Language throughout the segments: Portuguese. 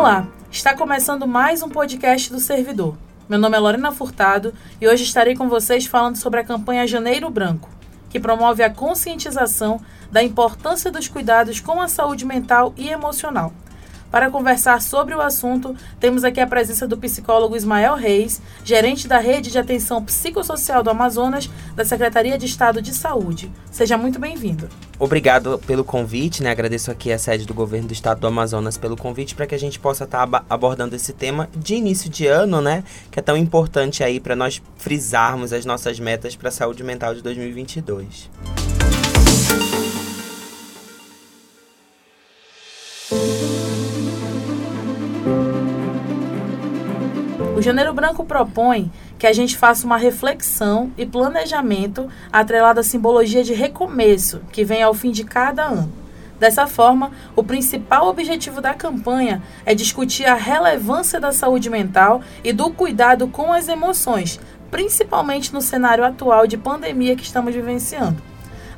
Olá, está começando mais um podcast do Servidor. Meu nome é Lorena Furtado e hoje estarei com vocês falando sobre a campanha Janeiro Branco, que promove a conscientização da importância dos cuidados com a saúde mental e emocional para conversar sobre o assunto, temos aqui a presença do psicólogo Ismael Reis, gerente da Rede de Atenção Psicossocial do Amazonas, da Secretaria de Estado de Saúde. Seja muito bem-vindo. Obrigado pelo convite, né? Agradeço aqui a sede do governo do estado do Amazonas pelo convite para que a gente possa estar tá abordando esse tema de início de ano, né? Que é tão importante aí para nós frisarmos as nossas metas para a saúde mental de 2022. O Janeiro Branco propõe que a gente faça uma reflexão e planejamento atrelado à simbologia de recomeço que vem ao fim de cada ano. Dessa forma, o principal objetivo da campanha é discutir a relevância da saúde mental e do cuidado com as emoções, principalmente no cenário atual de pandemia que estamos vivenciando.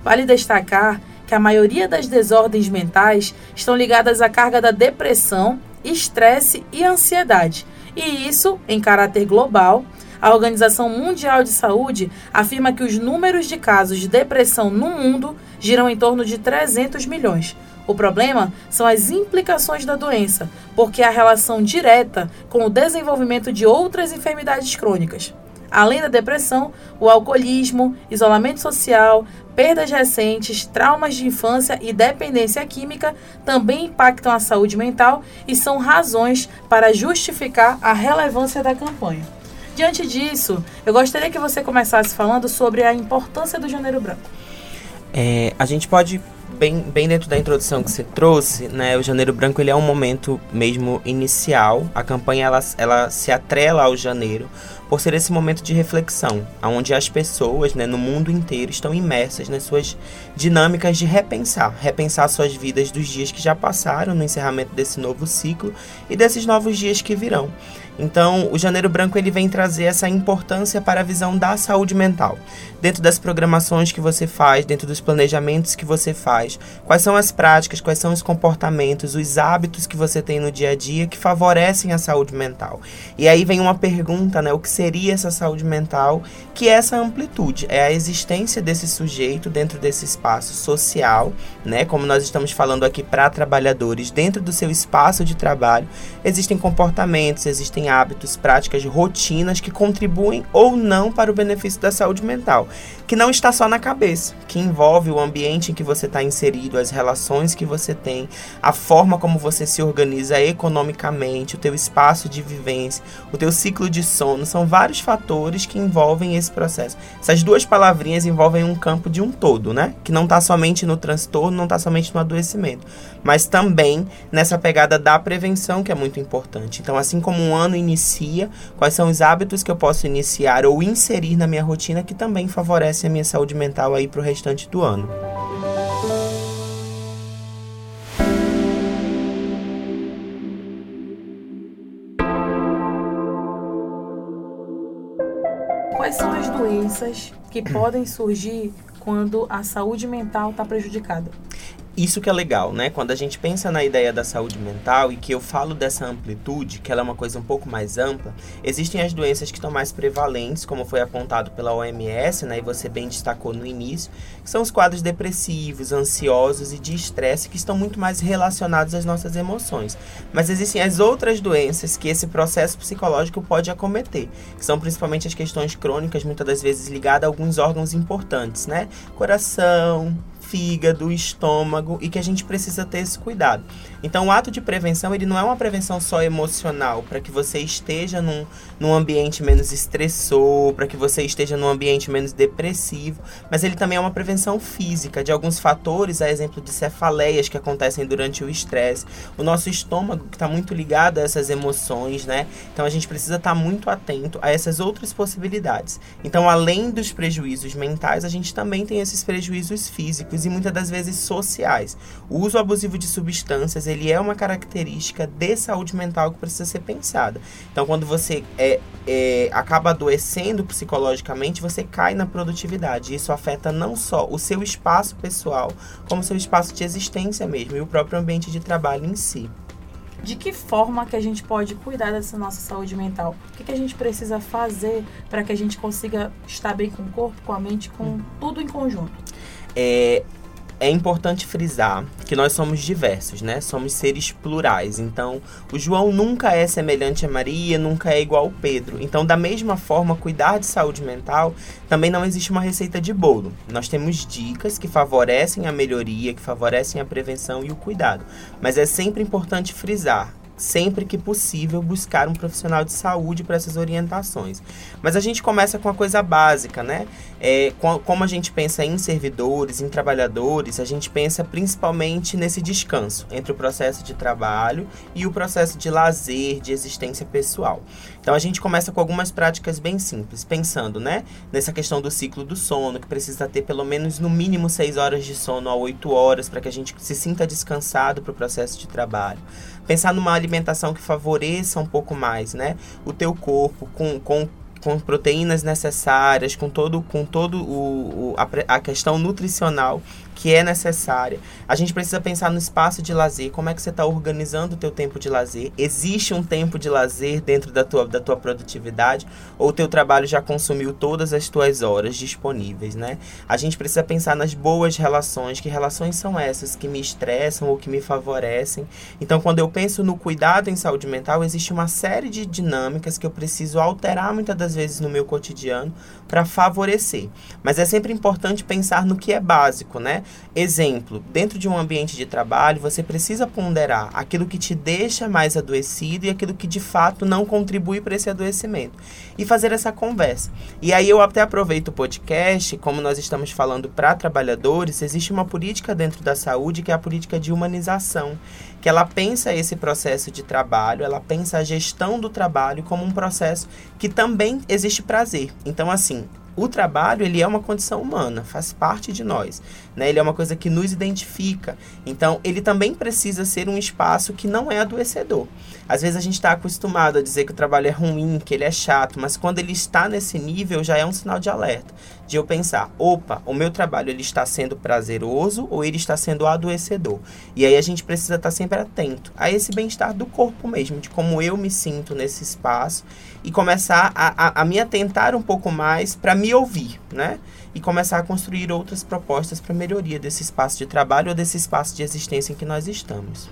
Vale destacar que a maioria das desordens mentais estão ligadas à carga da depressão, estresse e ansiedade, e isso, em caráter global, a Organização Mundial de Saúde afirma que os números de casos de depressão no mundo giram em torno de 300 milhões. O problema são as implicações da doença, porque há relação direta com o desenvolvimento de outras enfermidades crônicas. Além da depressão, o alcoolismo, isolamento social, perdas recentes, traumas de infância e dependência química também impactam a saúde mental e são razões para justificar a relevância da campanha. Diante disso, eu gostaria que você começasse falando sobre a importância do Janeiro Branco. É, a gente pode bem, bem dentro da introdução que você trouxe, né, o Janeiro Branco ele é um momento mesmo inicial. A campanha ela, ela se atrela ao janeiro por ser esse momento de reflexão, onde as pessoas né, no mundo inteiro estão imersas nas suas dinâmicas de repensar, repensar suas vidas dos dias que já passaram no encerramento desse novo ciclo e desses novos dias que virão. Então, o Janeiro Branco ele vem trazer essa importância para a visão da saúde mental. Dentro das programações que você faz, dentro dos planejamentos que você faz, quais são as práticas, quais são os comportamentos, os hábitos que você tem no dia a dia que favorecem a saúde mental. E aí vem uma pergunta, né? O que seria essa saúde mental? Que é essa amplitude, é a existência desse sujeito dentro desse espaço social, né? Como nós estamos falando aqui para trabalhadores, dentro do seu espaço de trabalho, existem comportamentos, existem hábitos, práticas, rotinas que contribuem ou não para o benefício da saúde mental, que não está só na cabeça, que envolve o ambiente em que você está inserido, as relações que você tem, a forma como você se organiza economicamente, o teu espaço de vivência, o teu ciclo de sono, são vários fatores que envolvem esse processo. Essas duas palavrinhas envolvem um campo de um todo, né? Que não está somente no transtorno, não está somente no adoecimento, mas também nessa pegada da prevenção que é muito importante. Então, assim como um ano inicia, quais são os hábitos que eu posso iniciar ou inserir na minha rotina que também favorecem a minha saúde mental aí para o restante do ano. Doenças que podem surgir quando a saúde mental está prejudicada? Isso que é legal, né? Quando a gente pensa na ideia da saúde mental e que eu falo dessa amplitude, que ela é uma coisa um pouco mais ampla, existem as doenças que estão mais prevalentes, como foi apontado pela OMS, né? E você bem destacou no início, que são os quadros depressivos, ansiosos e de estresse que estão muito mais relacionados às nossas emoções. Mas existem as outras doenças que esse processo psicológico pode acometer, que são principalmente as questões crônicas, muitas das vezes ligadas a alguns órgãos importantes, né? Coração, fígado, estômago e que a gente precisa ter esse cuidado. Então, o ato de prevenção, ele não é uma prevenção só emocional, para que você esteja num, num ambiente menos estressor, para que você esteja num ambiente menos depressivo, mas ele também é uma prevenção física de alguns fatores, a exemplo de cefaleias que acontecem durante o estresse, o nosso estômago que está muito ligado a essas emoções, né? Então, a gente precisa estar tá muito atento a essas outras possibilidades. Então, além dos prejuízos mentais, a gente também tem esses prejuízos físicos e muitas das vezes sociais. O uso abusivo de substâncias, ele é uma característica de saúde mental que precisa ser pensada. Então, quando você é, é, acaba adoecendo psicologicamente, você cai na produtividade. Isso afeta não só o seu espaço pessoal, como o seu espaço de existência mesmo e o próprio ambiente de trabalho em si. de que forma que a gente pode cuidar dessa nossa saúde mental? O que, que a gente precisa fazer para que a gente consiga estar bem com o corpo, com a mente, com hum. tudo em conjunto? É, é importante frisar que nós somos diversos, né? Somos seres plurais. Então, o João nunca é semelhante a Maria, nunca é igual ao Pedro. Então, da mesma forma, cuidar de saúde mental também não existe uma receita de bolo. Nós temos dicas que favorecem a melhoria, que favorecem a prevenção e o cuidado. Mas é sempre importante frisar sempre que possível, buscar um profissional de saúde para essas orientações. Mas a gente começa com a coisa básica, né? É, como a gente pensa em servidores, em trabalhadores, a gente pensa principalmente nesse descanso entre o processo de trabalho e o processo de lazer, de existência pessoal. Então a gente começa com algumas práticas bem simples, pensando, né, nessa questão do ciclo do sono, que precisa ter pelo menos no mínimo 6 horas de sono a 8 horas para que a gente se sinta descansado para o processo de trabalho pensar numa alimentação que favoreça um pouco mais, né? O teu corpo com, com com proteínas necessárias, com todo, com todo o, o a, a, questão nutricional que é necessária. A gente precisa pensar no espaço de lazer, como é que você está organizando o teu tempo de lazer. Existe um tempo de lazer dentro da tua, da tua produtividade ou o teu trabalho já consumiu todas as tuas horas disponíveis, né? A gente precisa pensar nas boas relações, que relações são essas que me estressam ou que me favorecem. Então, quando eu penso no cuidado em saúde mental, existe uma série de dinâmicas que eu preciso alterar muitas das vezes no meu cotidiano para favorecer. Mas é sempre importante pensar no que é básico, né? Exemplo, dentro de um ambiente de trabalho, você precisa ponderar aquilo que te deixa mais adoecido e aquilo que de fato não contribui para esse adoecimento. E fazer essa conversa. E aí eu até aproveito o podcast, como nós estamos falando para trabalhadores, existe uma política dentro da saúde que é a política de humanização, que ela pensa esse processo de trabalho, ela pensa a gestão do trabalho como um processo que também existe prazer. Então assim, o trabalho ele é uma condição humana, faz parte de nós, né? Ele é uma coisa que nos identifica. Então, ele também precisa ser um espaço que não é adoecedor. Às vezes a gente está acostumado a dizer que o trabalho é ruim, que ele é chato, mas quando ele está nesse nível já é um sinal de alerta, de eu pensar, opa, o meu trabalho ele está sendo prazeroso ou ele está sendo adoecedor. E aí a gente precisa estar sempre atento a esse bem-estar do corpo mesmo, de como eu me sinto nesse espaço e começar a, a, a me atentar um pouco mais para me ouvir, né? E começar a construir outras propostas para melhoria desse espaço de trabalho ou desse espaço de existência em que nós estamos.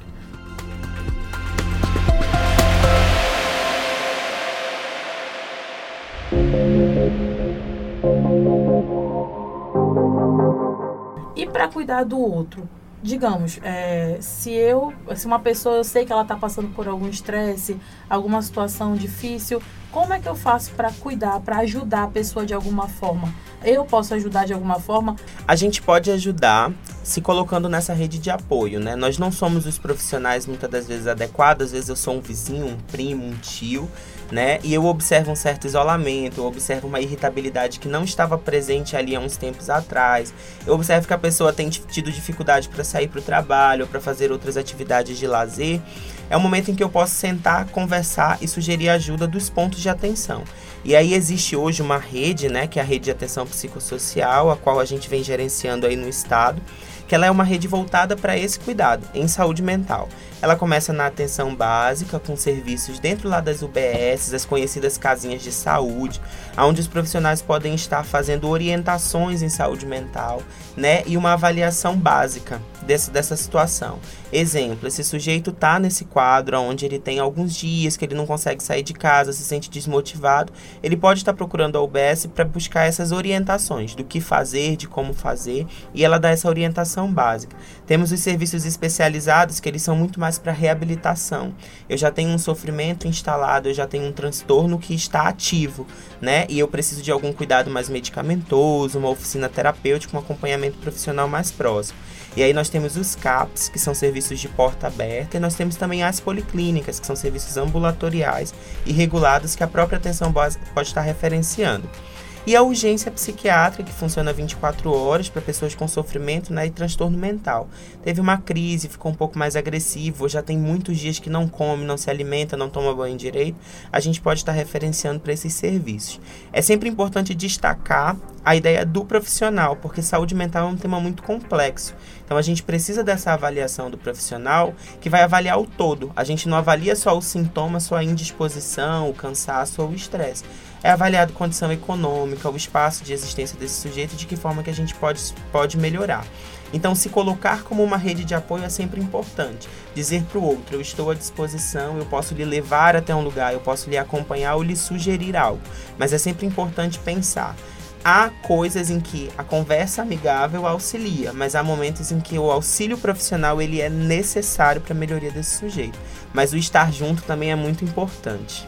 Cuidar do outro, digamos, é, se eu, se uma pessoa eu sei que ela está passando por algum estresse, alguma situação difícil, como é que eu faço para cuidar, para ajudar a pessoa de alguma forma? Eu posso ajudar de alguma forma? A gente pode ajudar se colocando nessa rede de apoio, né? Nós não somos os profissionais muitas das vezes adequados, às vezes eu sou um vizinho, um primo, um tio, né? E eu observo um certo isolamento, eu observo uma irritabilidade que não estava presente ali há uns tempos atrás. Eu observo que a pessoa tem tido dificuldade para sair para o trabalho, para fazer outras atividades de lazer é o momento em que eu posso sentar, conversar e sugerir ajuda dos pontos de atenção. E aí existe hoje uma rede, né, que é a rede de atenção psicossocial, a qual a gente vem gerenciando aí no estado, que ela é uma rede voltada para esse cuidado em saúde mental. Ela começa na atenção básica, com serviços dentro lá das UBS, as conhecidas casinhas de saúde, onde os profissionais podem estar fazendo orientações em saúde mental, né? E uma avaliação básica desse, dessa situação. Exemplo, esse sujeito está nesse quadro onde ele tem alguns dias que ele não consegue sair de casa, se sente desmotivado, ele pode estar procurando a UBS para buscar essas orientações do que fazer, de como fazer, e ela dá essa orientação básica. Temos os serviços especializados que eles são muito mais para reabilitação. Eu já tenho um sofrimento instalado, eu já tenho um transtorno que está ativo, né? E eu preciso de algum cuidado mais medicamentoso, uma oficina terapêutica, um acompanhamento profissional mais próximo. E aí nós temos os CAPs, que são serviços de porta aberta, e nós temos também as policlínicas, que são serviços ambulatoriais e regulados que a própria atenção pode estar referenciando. E a urgência psiquiátrica, que funciona 24 horas para pessoas com sofrimento né, e transtorno mental. Teve uma crise, ficou um pouco mais agressivo, já tem muitos dias que não come, não se alimenta, não toma banho direito. A gente pode estar referenciando para esses serviços. É sempre importante destacar a ideia do profissional, porque saúde mental é um tema muito complexo. Então a gente precisa dessa avaliação do profissional que vai avaliar o todo. A gente não avalia só o sintoma, só a indisposição, o cansaço ou o estresse. É avaliado condição econômica, o espaço de existência desse sujeito, de que forma que a gente pode, pode melhorar. Então, se colocar como uma rede de apoio é sempre importante. Dizer para o outro, eu estou à disposição, eu posso lhe levar até um lugar, eu posso lhe acompanhar ou lhe sugerir algo. Mas é sempre importante pensar há coisas em que a conversa amigável auxilia, mas há momentos em que o auxílio profissional ele é necessário para a melhoria desse sujeito. Mas o estar junto também é muito importante.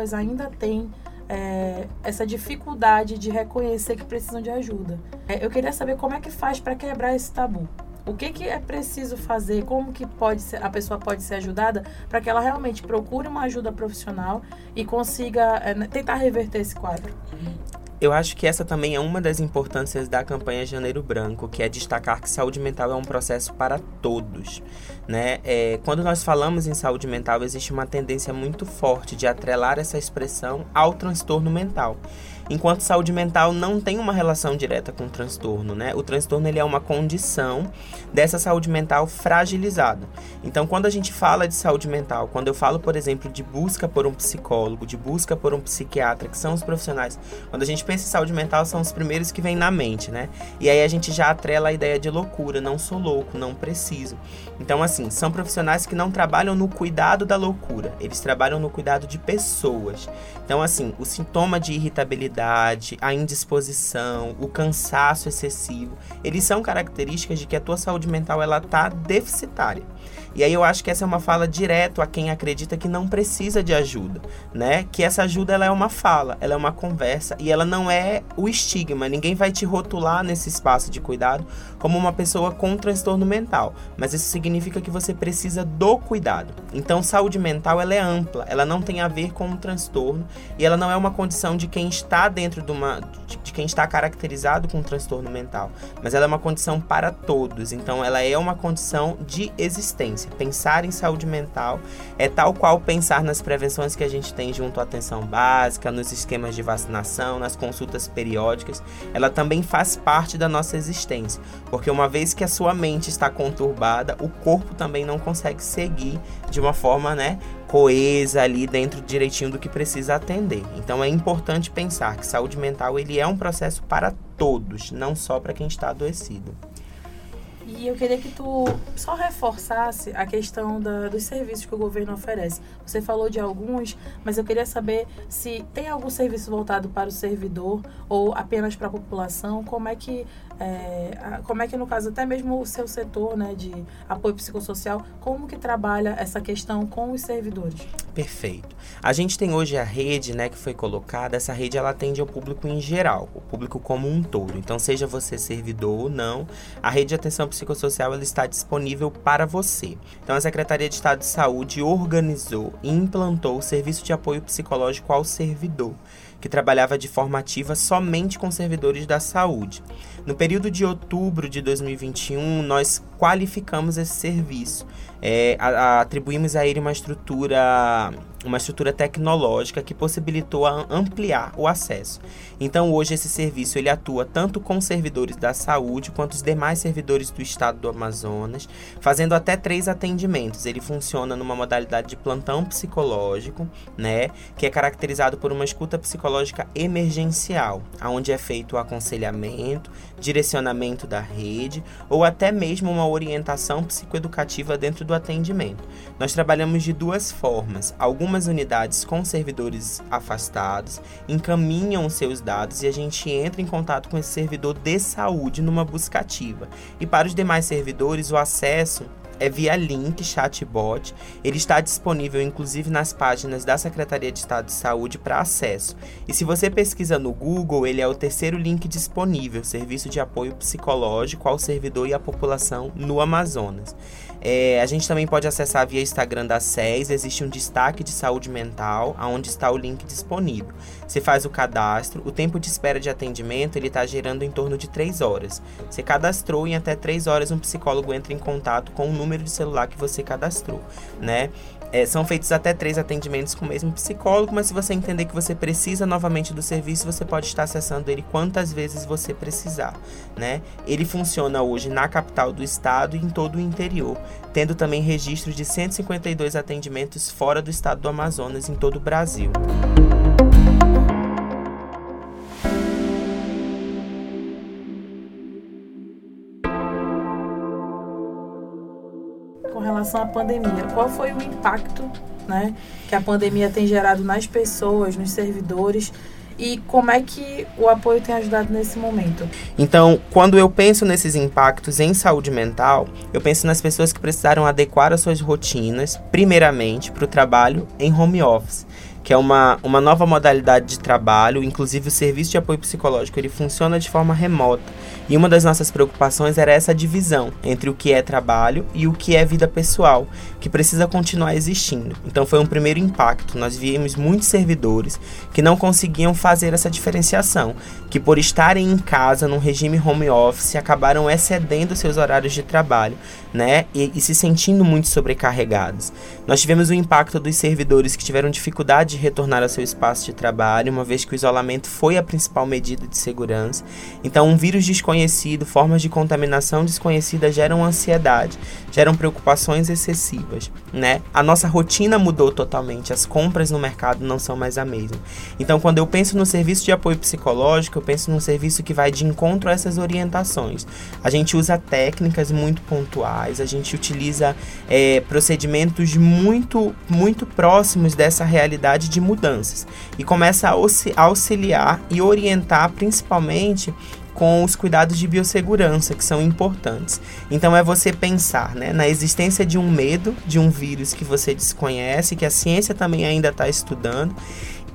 Pessoas ainda têm é, essa dificuldade de reconhecer que precisam de ajuda. É, eu queria saber como é que faz para quebrar esse tabu. O que, que é preciso fazer? Como que pode ser, a pessoa pode ser ajudada para que ela realmente procure uma ajuda profissional e consiga é, tentar reverter esse quadro? Eu acho que essa também é uma das importâncias da campanha Janeiro Branco, que é destacar que saúde mental é um processo para todos. Né? É, quando nós falamos em saúde mental, existe uma tendência muito forte de atrelar essa expressão ao transtorno mental enquanto saúde mental não tem uma relação direta com o transtorno, né? O transtorno ele é uma condição dessa saúde mental fragilizada. Então, quando a gente fala de saúde mental, quando eu falo, por exemplo, de busca por um psicólogo, de busca por um psiquiatra, que são os profissionais, quando a gente pensa em saúde mental, são os primeiros que vêm na mente, né? E aí a gente já atrela a ideia de loucura, não sou louco, não preciso. Então, assim, são profissionais que não trabalham no cuidado da loucura, eles trabalham no cuidado de pessoas. Então, assim, o sintoma de irritabilidade, a indisposição, o cansaço excessivo, eles são características de que a tua saúde mental ela tá deficitária. E aí eu acho que essa é uma fala direto a quem acredita que não precisa de ajuda, né? Que essa ajuda ela é uma fala, ela é uma conversa e ela não é o estigma. Ninguém vai te rotular nesse espaço de cuidado como uma pessoa com transtorno mental, mas isso significa que você precisa do cuidado. Então, saúde mental ela é ampla, ela não tem a ver com um transtorno e ela não é uma condição de quem está dentro de uma de quem está caracterizado com um transtorno mental, mas ela é uma condição para todos. Então, ela é uma condição de existência. Pensar em saúde mental é tal qual pensar nas prevenções que a gente tem junto à atenção básica, nos esquemas de vacinação, nas consultas periódicas. Ela também faz parte da nossa existência, porque uma vez que a sua mente está conturbada, o corpo também não consegue seguir de uma forma, né, coesa ali dentro direitinho do que precisa atender. Então é importante pensar que saúde mental ele é um processo para todos, não só para quem está adoecido. E eu queria que tu só reforçasse a questão da, dos serviços que o governo oferece. Você falou de alguns, mas eu queria saber se tem algum serviço voltado para o servidor ou apenas para a população. Como é que é, como é que no caso até mesmo o seu setor né, de apoio psicossocial, como que trabalha essa questão com os servidores? Perfeito. A gente tem hoje a rede né, que foi colocada, essa rede ela atende ao público em geral, o público como um todo. Então, seja você servidor ou não, a rede de atenção psicossocial ela está disponível para você. Então, a Secretaria de Estado de Saúde organizou e implantou o serviço de apoio psicológico ao servidor que trabalhava de forma ativa somente com servidores da saúde. No período de outubro de 2021, nós qualificamos esse serviço. É, a, a, atribuímos a ele uma estrutura uma estrutura tecnológica que possibilitou ampliar o acesso. Então hoje esse serviço ele atua tanto com servidores da saúde quanto os demais servidores do estado do Amazonas, fazendo até três atendimentos. Ele funciona numa modalidade de plantão psicológico, né, que é caracterizado por uma escuta psicológica emergencial, onde é feito o aconselhamento, direcionamento da rede ou até mesmo uma orientação psicoeducativa dentro do atendimento. Nós trabalhamos de duas formas. Algumas unidades com servidores afastados encaminham seus dados e a gente entra em contato com esse servidor de saúde numa busca ativa. E para os demais servidores, o acesso é via link, chatbot. Ele está disponível inclusive nas páginas da Secretaria de Estado de Saúde para acesso. E se você pesquisa no Google, ele é o terceiro link disponível, serviço de apoio psicológico ao servidor e à população no Amazonas. É, a gente também pode acessar via Instagram da SES, existe um destaque de saúde mental, onde está o link disponível. Você faz o cadastro, o tempo de espera de atendimento ele está gerando em torno de 3 horas. Você cadastrou em até 3 horas um psicólogo entra em contato com o número de celular que você cadastrou, né? É, são feitos até três atendimentos com o mesmo psicólogo, mas se você entender que você precisa novamente do serviço, você pode estar acessando ele quantas vezes você precisar, né? Ele funciona hoje na capital do estado e em todo o interior, tendo também registro de 152 atendimentos fora do estado do Amazonas em todo o Brasil. Relação à pandemia. Qual foi o impacto né, que a pandemia tem gerado nas pessoas, nos servidores e como é que o apoio tem ajudado nesse momento? Então, quando eu penso nesses impactos em saúde mental, eu penso nas pessoas que precisaram adequar as suas rotinas, primeiramente, para o trabalho em home office que é uma, uma nova modalidade de trabalho, inclusive o serviço de apoio psicológico ele funciona de forma remota. E uma das nossas preocupações era essa divisão entre o que é trabalho e o que é vida pessoal, que precisa continuar existindo. Então foi um primeiro impacto. Nós vimos muitos servidores que não conseguiam fazer essa diferenciação, que por estarem em casa num regime home office acabaram excedendo seus horários de trabalho, né? E, e se sentindo muito sobrecarregados. Nós tivemos o impacto dos servidores que tiveram dificuldade de retornar ao seu espaço de trabalho, uma vez que o isolamento foi a principal medida de segurança. Então, um vírus desconhecido, formas de contaminação desconhecidas geram ansiedade, geram preocupações excessivas, né? A nossa rotina mudou totalmente, as compras no mercado não são mais a mesma. Então, quando eu penso no serviço de apoio psicológico, eu penso num serviço que vai de encontro a essas orientações. A gente usa técnicas muito pontuais, a gente utiliza é, procedimentos muito, muito próximos dessa realidade de mudanças e começa a auxiliar e orientar principalmente com os cuidados de biossegurança que são importantes. Então é você pensar né, na existência de um medo de um vírus que você desconhece, que a ciência também ainda está estudando,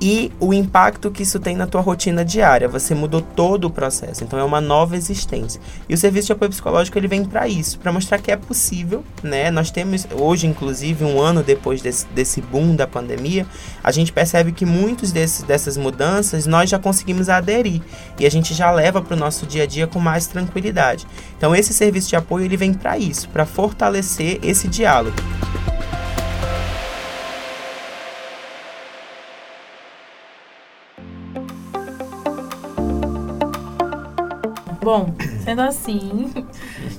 e o impacto que isso tem na tua rotina diária. Você mudou todo o processo, então é uma nova existência. E o serviço de apoio psicológico ele vem para isso, para mostrar que é possível, né? Nós temos hoje, inclusive, um ano depois desse, desse boom da pandemia, a gente percebe que muitos desses, dessas mudanças nós já conseguimos aderir e a gente já leva para o nosso dia a dia com mais tranquilidade. Então esse serviço de apoio ele vem para isso, para fortalecer esse diálogo. Bom, sendo assim,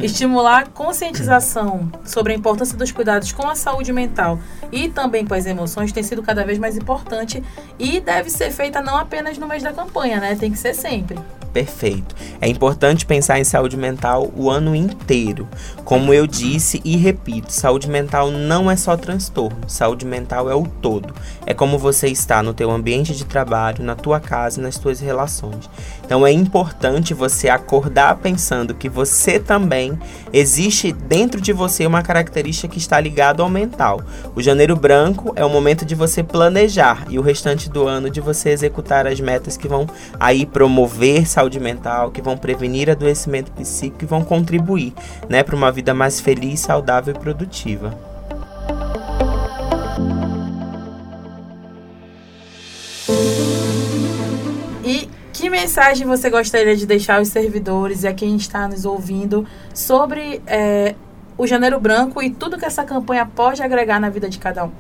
estimular a conscientização sobre a importância dos cuidados com a saúde mental e também com as emoções tem sido cada vez mais importante e deve ser feita não apenas no mês da campanha, né? Tem que ser sempre perfeito. É importante pensar em saúde mental o ano inteiro. Como eu disse e repito, saúde mental não é só transtorno, saúde mental é o todo. É como você está no teu ambiente de trabalho, na tua casa nas tuas relações. Então é importante você acordar pensando que você também existe dentro de você uma característica que está ligada ao mental. O janeiro branco é o momento de você planejar e o restante do ano de você executar as metas que vão aí promover saúde saúde mental, que vão prevenir adoecimento psíquico e vão contribuir né, para uma vida mais feliz, saudável e produtiva. E que mensagem você gostaria de deixar aos servidores e a quem está nos ouvindo sobre é, o Janeiro Branco e tudo que essa campanha pode agregar na vida de cada um?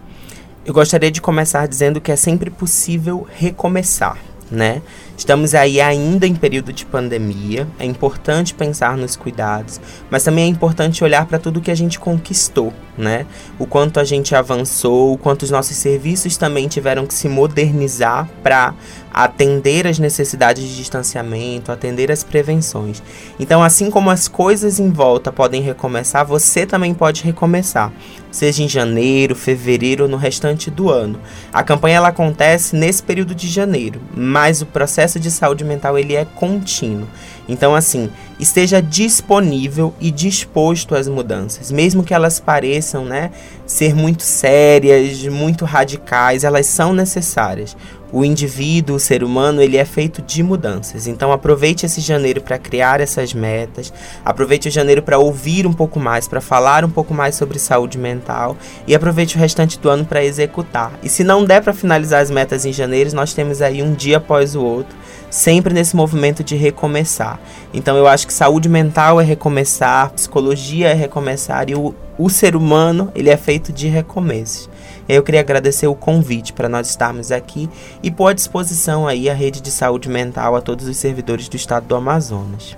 Eu gostaria de começar dizendo que é sempre possível recomeçar né? Estamos aí ainda em período de pandemia, é importante pensar nos cuidados, mas também é importante olhar para tudo que a gente conquistou, né? O quanto a gente avançou, o quanto os nossos serviços também tiveram que se modernizar para atender as necessidades de distanciamento, atender as prevenções. Então, assim como as coisas em volta podem recomeçar, você também pode recomeçar, seja em janeiro, fevereiro ou no restante do ano. A campanha ela acontece nesse período de janeiro, mas o processo de saúde mental ele é contínuo. Então, assim, esteja disponível e disposto às mudanças, mesmo que elas pareçam, né, ser muito sérias, muito radicais, elas são necessárias. O indivíduo, o ser humano, ele é feito de mudanças. Então aproveite esse janeiro para criar essas metas. Aproveite o janeiro para ouvir um pouco mais, para falar um pouco mais sobre saúde mental e aproveite o restante do ano para executar. E se não der para finalizar as metas em janeiro, nós temos aí um dia após o outro sempre nesse movimento de recomeçar. Então eu acho que saúde mental é recomeçar, psicologia é recomeçar e o, o ser humano ele é feito de recomeços. Eu queria agradecer o convite para nós estarmos aqui e pôr à disposição aí a rede de saúde mental a todos os servidores do estado do Amazonas.